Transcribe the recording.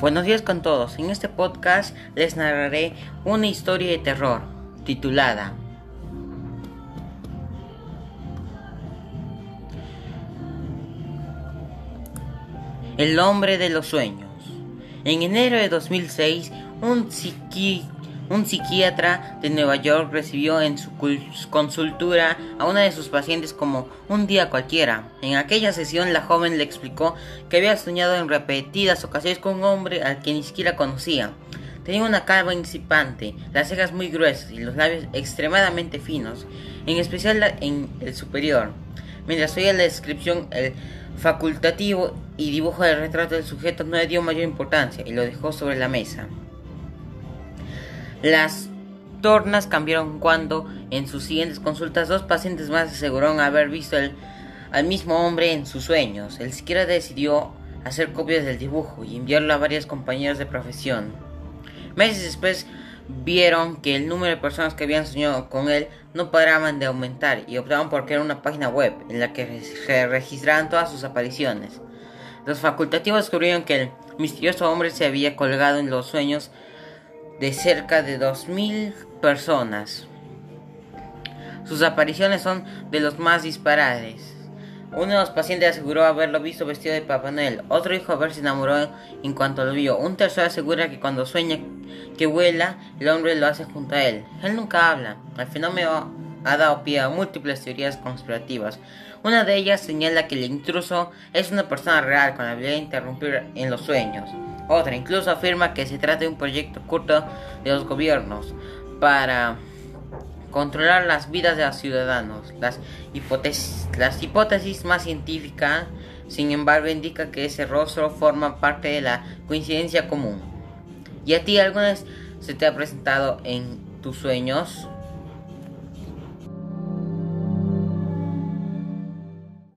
Buenos días con todos. En este podcast les narraré una historia de terror titulada El hombre de los sueños. En enero de 2006, un psiquiatra un psiquiatra de Nueva York recibió en su consultura a una de sus pacientes como un día cualquiera. En aquella sesión la joven le explicó que había soñado en repetidas ocasiones con un hombre al que ni siquiera conocía. Tenía una calva incipante, las cejas muy gruesas y los labios extremadamente finos, en especial en el superior. Mientras oía la descripción, el facultativo y dibujo del retrato del sujeto no le dio mayor importancia y lo dejó sobre la mesa. Las tornas cambiaron cuando, en sus siguientes consultas, dos pacientes más aseguraron haber visto al mismo hombre en sus sueños. El siquiera decidió hacer copias del dibujo y enviarlo a varios compañeros de profesión. Meses después vieron que el número de personas que habían soñado con él no paraban de aumentar y optaron por crear una página web en la que se registraban todas sus apariciones. Los facultativos descubrieron que el misterioso hombre se había colgado en los sueños de cerca de 2.000 personas. Sus apariciones son de los más disparados. Uno de los pacientes aseguró haberlo visto vestido de Papá Noel. Otro dijo haberse enamorado en cuanto lo vio. Un tercero asegura que cuando sueña que vuela, el hombre lo hace junto a él. Él nunca habla. El fenómeno ha dado pie a múltiples teorías conspirativas. Una de ellas señala que el intruso es una persona real con la habilidad de interrumpir en los sueños. Otra incluso afirma que se trata de un proyecto oculto de los gobiernos para controlar las vidas de los ciudadanos. Las hipótesis, las hipótesis más científicas, sin embargo, indica que ese rostro forma parte de la coincidencia común. ¿Y a ti alguna vez se te ha presentado en tus sueños?